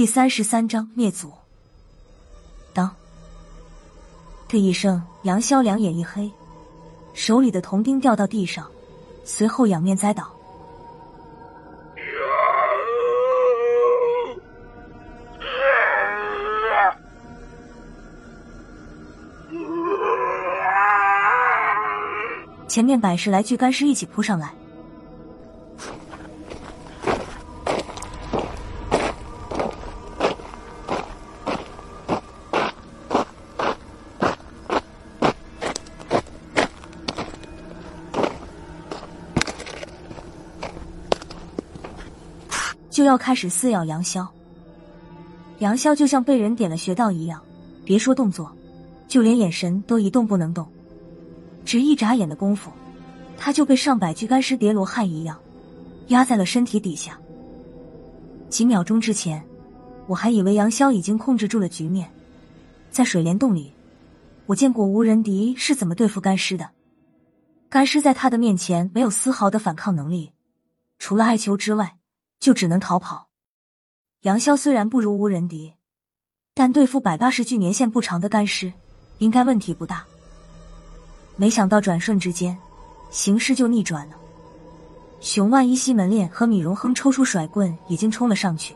第三十三章灭族。当的一声，杨潇两眼一黑，手里的铜钉掉到地上，随后仰面栽倒。前面百十来具干尸一起扑上来。就要开始撕咬杨潇，杨潇就像被人点了穴道一样，别说动作，就连眼神都一动不能动。只一眨眼的功夫，他就被上百具干尸叠罗汉一样压在了身体底下。几秒钟之前，我还以为杨潇已经控制住了局面。在水帘洞里，我见过无人敌是怎么对付干尸的。干尸在他的面前没有丝毫的反抗能力，除了哀求之外。就只能逃跑。杨潇虽然不如无人敌，但对付百八十具年限不长的干尸，应该问题不大。没想到转瞬之间，形势就逆转了。熊万一、西门烈和米荣亨抽出甩棍，已经冲了上去。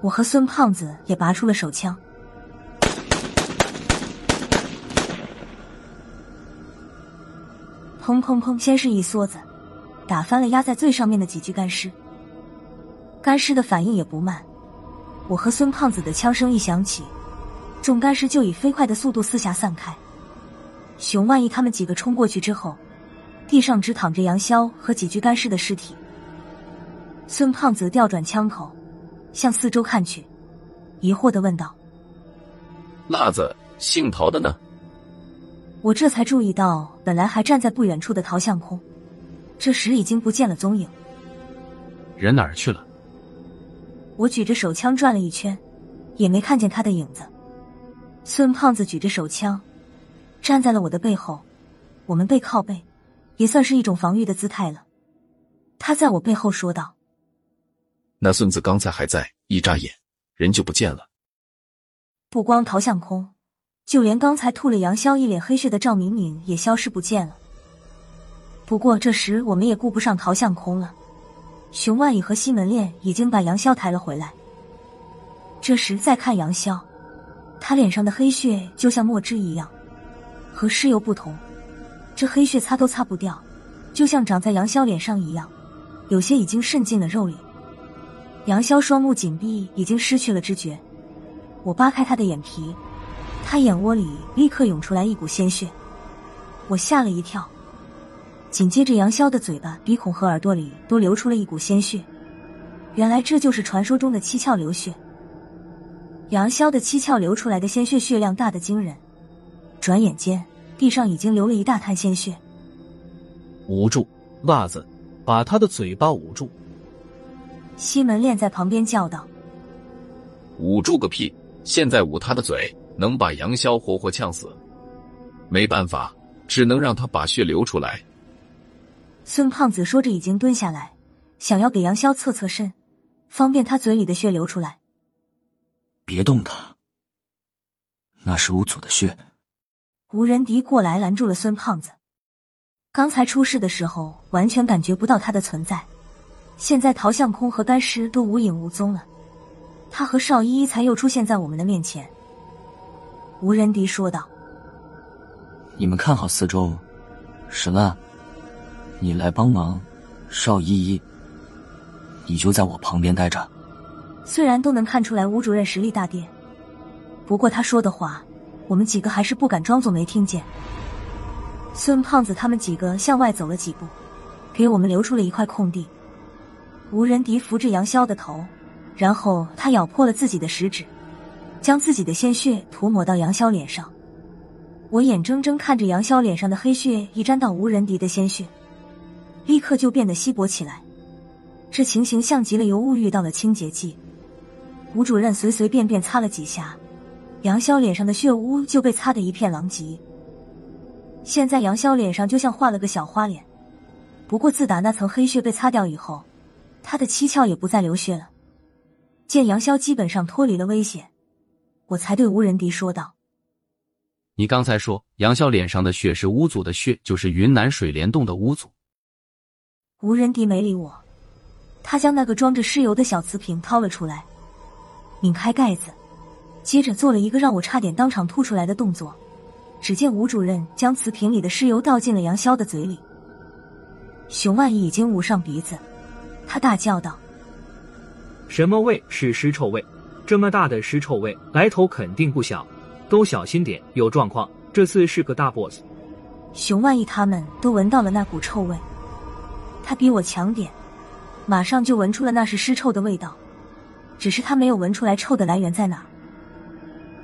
我和孙胖子也拔出了手枪，砰砰砰，先是一梭子，打翻了压在最上面的几具干尸。干尸的反应也不慢，我和孙胖子的枪声一响起，众干尸就以飞快的速度四下散开。熊万一他们几个冲过去之后，地上只躺着杨潇和几具干尸的尸体。孙胖子调转枪口，向四周看去，疑惑的问道：“辣子，姓陶的呢？”我这才注意到，本来还站在不远处的陶相空，这时已经不见了踪影。人哪儿去了？我举着手枪转了一圈，也没看见他的影子。孙胖子举着手枪，站在了我的背后，我们背靠背，也算是一种防御的姿态了。他在我背后说道：“那孙子刚才还在，一眨眼，人就不见了。不光陶向空，就连刚才吐了杨潇一脸黑血的赵明敏也消失不见了。不过这时我们也顾不上陶向空了。”熊万蚁和西门烈已经把杨潇抬了回来。这时再看杨潇，他脸上的黑血就像墨汁一样，和尸油不同，这黑血擦都擦不掉，就像长在杨潇脸上一样，有些已经渗进了肉里。杨潇双目紧闭，已经失去了知觉。我扒开他的眼皮，他眼窝里立刻涌出来一股鲜血，我吓了一跳。紧接着，杨潇的嘴巴、鼻孔和耳朵里都流出了一股鲜血。原来这就是传说中的七窍流血。杨潇的七窍流出来的鲜血血量大的惊人，转眼间地上已经流了一大滩鲜血。捂住，袜子，把他的嘴巴捂住。西门练在旁边叫道：“捂住个屁！现在捂他的嘴，能把杨潇活活呛死。没办法，只能让他把血流出来。”孙胖子说着，已经蹲下来，想要给杨潇侧侧身，方便他嘴里的血流出来。别动他，那是吴祖的血。吴仁迪过来拦住了孙胖子。刚才出事的时候，完全感觉不到他的存在，现在陶相空和干尸都无影无踪了，他和邵依依才又出现在我们的面前。吴仁迪说道：“你们看好四周，沈万。”你来帮忙，邵依依，你就在我旁边待着。虽然都能看出来吴主任实力大跌，不过他说的话，我们几个还是不敢装作没听见。孙胖子他们几个向外走了几步，给我们留出了一块空地。吴仁迪扶着杨潇的头，然后他咬破了自己的食指，将自己的鲜血涂抹到杨潇脸上。我眼睁睁看着杨潇脸上的黑血一沾到吴仁迪的鲜血。立刻就变得稀薄起来，这情形像极了尤物遇到了清洁剂。吴主任随随便便擦了几下，杨潇脸上的血污就被擦得一片狼藉。现在杨潇脸上就像画了个小花脸，不过自打那层黑血被擦掉以后，他的七窍也不再流血了。见杨潇基本上脱离了危险，我才对吴仁迪说道：“你刚才说杨潇脸上的血是巫祖的血，就是云南水帘洞的巫祖。”吴仁迪没理我，他将那个装着尸油的小瓷瓶掏了出来，拧开盖子，接着做了一个让我差点当场吐出来的动作。只见吴主任将瓷瓶里的尸油倒进了杨潇的嘴里，熊万一已经捂上鼻子，他大叫道：“什么味是尸臭味？这么大的尸臭味，来头肯定不小，都小心点，有状况，这次是个大 boss。”熊万一他们都闻到了那股臭味。他比我强点，马上就闻出了那是尸臭的味道，只是他没有闻出来臭的来源在哪。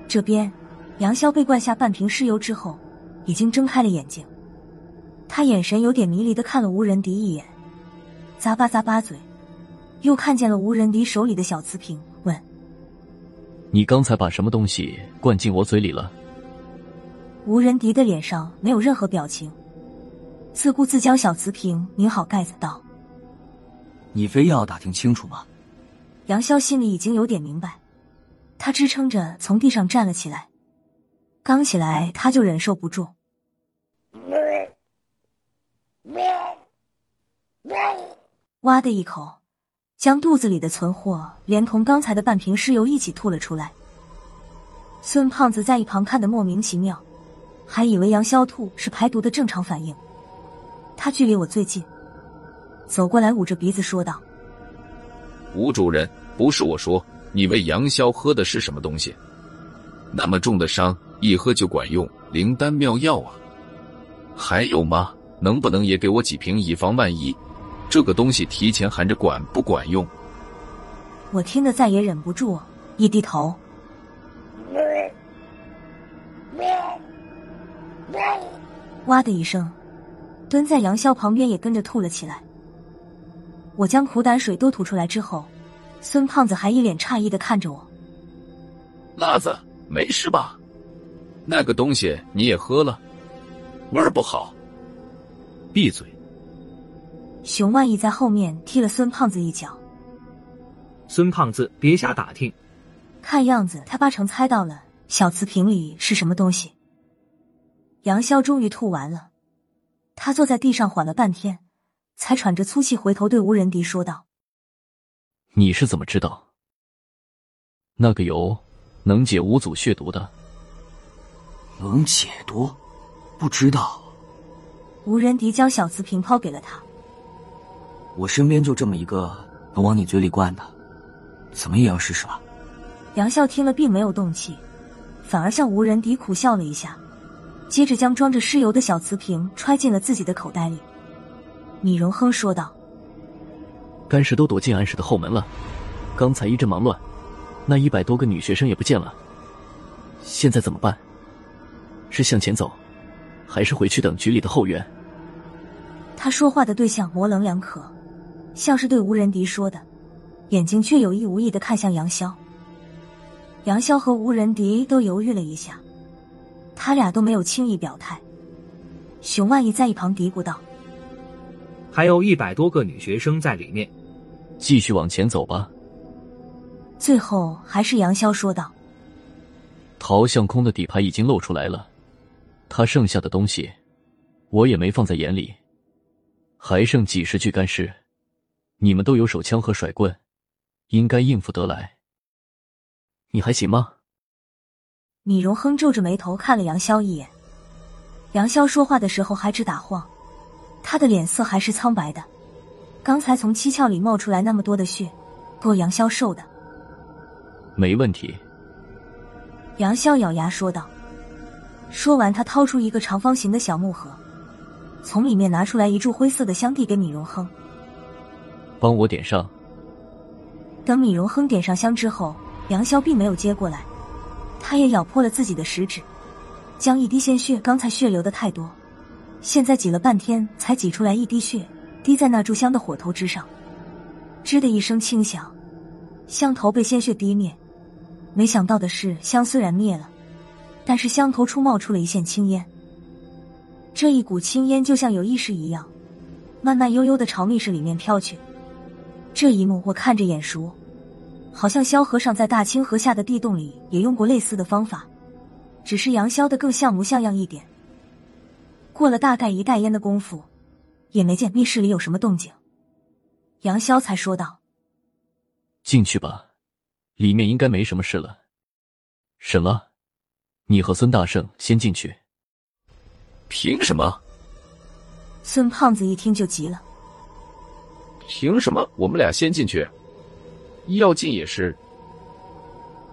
这边，杨潇被灌下半瓶尸油之后，已经睁开了眼睛，他眼神有点迷离的看了吴仁迪一眼，咂巴咂巴嘴，又看见了吴仁迪手里的小瓷瓶，问：“你刚才把什么东西灌进我嘴里了？”吴仁迪的脸上没有任何表情。自顾自将小瓷瓶拧好盖子，道：“你非要打听清楚吗？”杨潇心里已经有点明白，他支撑着从地上站了起来。刚起来他就忍受不住，哇的一口，将肚子里的存货连同刚才的半瓶尸油一起吐了出来。孙胖子在一旁看得莫名其妙，还以为杨潇吐是排毒的正常反应。他距离我最近，走过来，捂着鼻子说道：“吴主任，不是我说，你喂杨潇喝的是什么东西？那么重的伤，一喝就管用，灵丹妙药啊！还有吗？能不能也给我几瓶，以防万一？这个东西提前含着，管不管用？”我听得再也忍不住，一低头，哇的一声。蹲在杨潇旁边，也跟着吐了起来。我将苦胆水都吐出来之后，孙胖子还一脸诧异的看着我。辣子，没事吧？那个东西你也喝了，味儿不好。闭嘴！熊万义在后面踢了孙胖子一脚。孙胖子，别瞎打听。看样子他八成猜到了小瓷瓶里是什么东西。杨潇终于吐完了。他坐在地上缓了半天，才喘着粗气回头对吴仁迪说道：“你是怎么知道那个油能解五祖血毒的？能解毒？不知道。”吴仁迪将小瓷瓶抛给了他：“我身边就这么一个能往你嘴里灌的，怎么也要试试吧？”杨笑听了并没有动气，反而向吴仁迪苦笑了一下。接着将装着尸油的小瓷瓶揣进了自己的口袋里。米荣亨说道：“干尸都躲进暗室的后门了，刚才一阵忙乱，那一百多个女学生也不见了。现在怎么办？是向前走，还是回去等局里的后援？”他说话的对象模棱两可，像是对吴仁迪说的，眼睛却有意无意的看向杨潇。杨潇和吴仁迪都犹豫了一下。他俩都没有轻易表态。熊万义在一旁嘀咕道：“还有一百多个女学生在里面，继续往前走吧。”最后还是杨潇说道：“陶相空的底牌已经露出来了，他剩下的东西我也没放在眼里，还剩几十具干尸，你们都有手枪和甩棍，应该应付得来。你还行吗？”米荣亨皱着眉头看了杨潇一眼，杨潇说话的时候还直打晃，他的脸色还是苍白的。刚才从七窍里冒出来那么多的血，够杨潇受的。没问题。杨潇咬牙说道。说完，他掏出一个长方形的小木盒，从里面拿出来一柱灰色的香，递给米荣亨，帮我点上。等米荣亨点上香之后，杨潇并没有接过来。他也咬破了自己的食指，将一滴鲜血，刚才血流的太多，现在挤了半天才挤出来一滴血，滴在那炷香的火头之上，吱的一声轻响，香头被鲜血滴灭。没想到的是，香虽然灭了，但是香头处冒出了一线青烟。这一股青烟就像有意识一样，慢慢悠悠的朝密室里面飘去。这一幕我看着眼熟。好像萧和尚在大清河下的地洞里也用过类似的方法，只是杨逍的更像模像样一点。过了大概一袋烟的功夫，也没见密室里有什么动静，杨逍才说道：“进去吧，里面应该没什么事了。”什么？你和孙大圣先进去？凭什么？孙胖子一听就急了。凭什么我们俩先进去？要进也是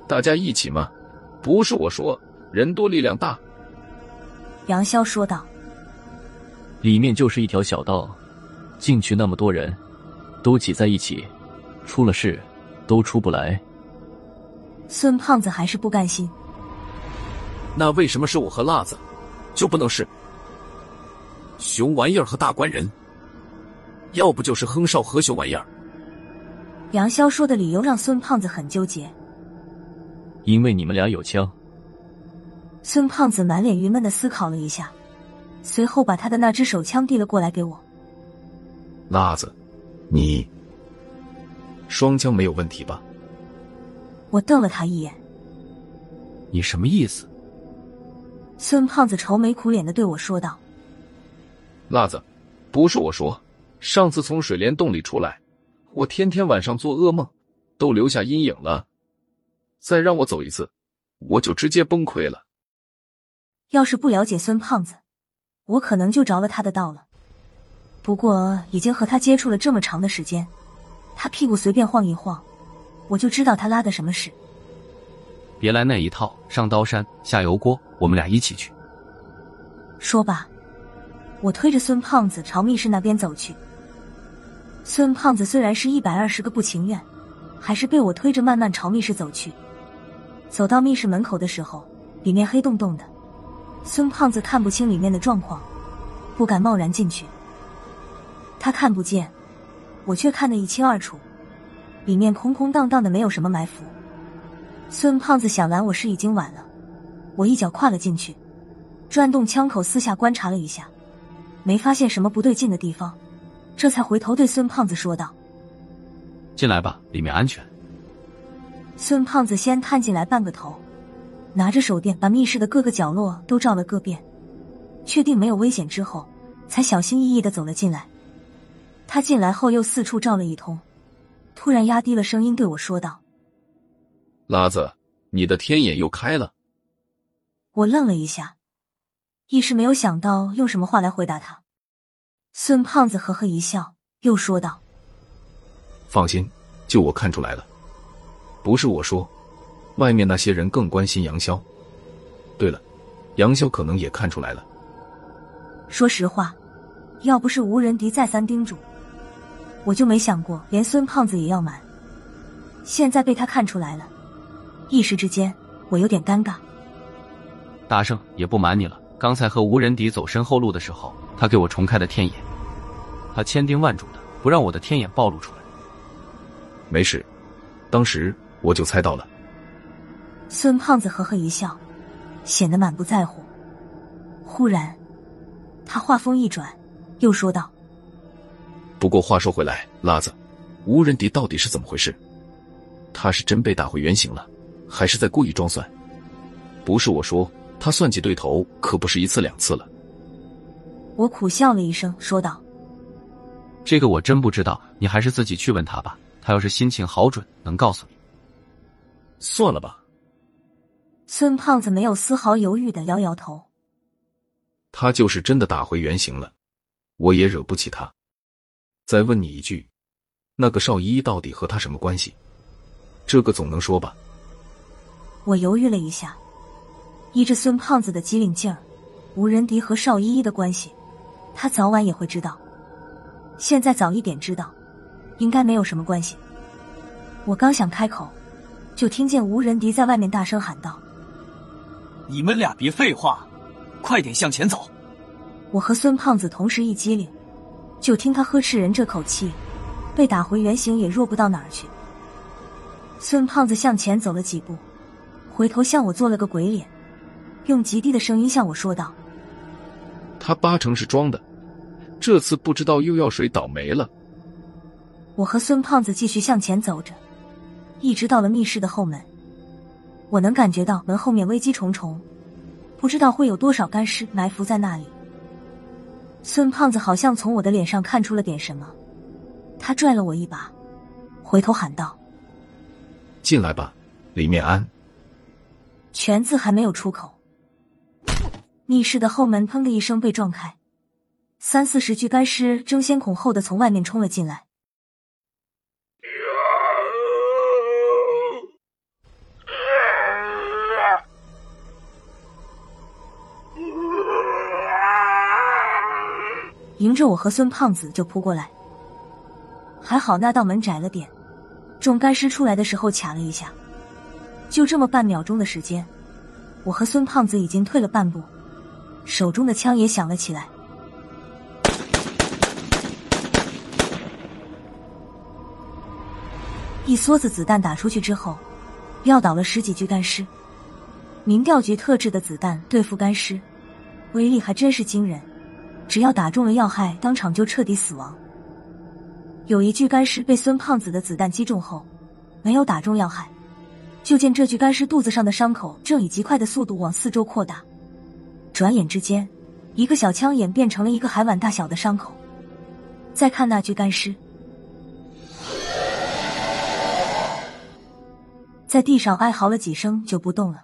大家一起嘛，不是我说，人多力量大。杨潇说道：“里面就是一条小道，进去那么多人，都挤在一起，出了事都出不来。”孙胖子还是不甘心。那为什么是我和辣子，就不能是熊玩意儿和大官人？要不就是亨少和熊玩意儿。杨潇说的理由让孙胖子很纠结。因为你们俩有枪。孙胖子满脸郁闷的思考了一下，随后把他的那只手枪递了过来给我。辣子，你双枪没有问题吧？我瞪了他一眼。你什么意思？孙胖子愁眉苦脸的对我说道：“辣子，不是我说，上次从水帘洞里出来，我天天晚上做噩梦，都留下阴影了。再让我走一次，我就直接崩溃了。要是不了解孙胖子，我可能就着了他的道了。不过已经和他接触了这么长的时间，他屁股随便晃一晃，我就知道他拉的什么屎。”别来那一套，上刀山下油锅，我们俩一起去。说吧，我推着孙胖子朝密室那边走去。孙胖子虽然是一百二十个不情愿，还是被我推着慢慢朝密室走去。走到密室门口的时候，里面黑洞洞的，孙胖子看不清里面的状况，不敢贸然进去。他看不见，我却看得一清二楚，里面空空荡荡的，没有什么埋伏。孙胖子想拦我时已经晚了，我一脚跨了进去，转动枪口四下观察了一下，没发现什么不对劲的地方，这才回头对孙胖子说道：“进来吧，里面安全。”孙胖子先探进来半个头，拿着手电把密室的各个角落都照了个遍，确定没有危险之后，才小心翼翼的走了进来。他进来后又四处照了一通，突然压低了声音对我说道。拉子，你的天眼又开了。我愣了一下，一时没有想到用什么话来回答他。孙胖子呵呵一笑，又说道：“放心，就我看出来了，不是我说，外面那些人更关心杨潇。对了，杨潇可能也看出来了。说实话，要不是吴仁迪再三叮嘱，我就没想过连孙胖子也要瞒。现在被他看出来了。”一时之间，我有点尴尬。大圣也不瞒你了，刚才和吴仁迪走身后路的时候，他给我重开的天眼，他千叮万嘱的不让我的天眼暴露出来。没事，当时我就猜到了。孙胖子呵呵一笑，显得满不在乎。忽然，他话锋一转，又说道：“不过话说回来，拉子，吴仁迪到底是怎么回事？他是真被打回原形了？”还是在故意装蒜，不是我说，他算计对头可不是一次两次了。我苦笑了一声，说道：“这个我真不知道，你还是自己去问他吧。他要是心情好准，能告诉你。”算了吧。孙胖子没有丝毫犹豫的摇摇头。他就是真的打回原形了，我也惹不起他。再问你一句，那个邵依依到底和他什么关系？这个总能说吧。我犹豫了一下，依着孙胖子的机灵劲儿，吴仁迪和邵依依的关系，他早晚也会知道。现在早一点知道，应该没有什么关系。我刚想开口，就听见吴仁迪在外面大声喊道：“你们俩别废话，快点向前走！”我和孙胖子同时一激灵，就听他呵斥人这口气，被打回原形也弱不到哪儿去。孙胖子向前走了几步。回头向我做了个鬼脸，用极低的声音向我说道：“他八成是装的，这次不知道又要谁倒霉了。”我和孙胖子继续向前走着，一直到了密室的后门。我能感觉到门后面危机重重，不知道会有多少干尸埋伏在那里。孙胖子好像从我的脸上看出了点什么，他拽了我一把，回头喊道：“进来吧，里面安。”全字还没有出口，密室的后门砰的一声被撞开，三四十具干尸争先恐后的从外面冲了进来。迎着我和孙胖子就扑过来，还好那道门窄了点，众干尸出来的时候卡了一下，就这么半秒钟的时间，我和孙胖子已经退了半步，手中的枪也响了起来。一梭子子弹打出去之后，撂倒了十几具干尸。民调局特制的子弹对付干尸，威力还真是惊人。只要打中了要害，当场就彻底死亡。有一具干尸被孙胖子的子弹击中后，没有打中要害。就见这具干尸肚子上的伤口正以极快的速度往四周扩大，转眼之间，一个小枪眼变成了一个海碗大小的伤口。再看那具干尸，在地上哀嚎了几声就不动了。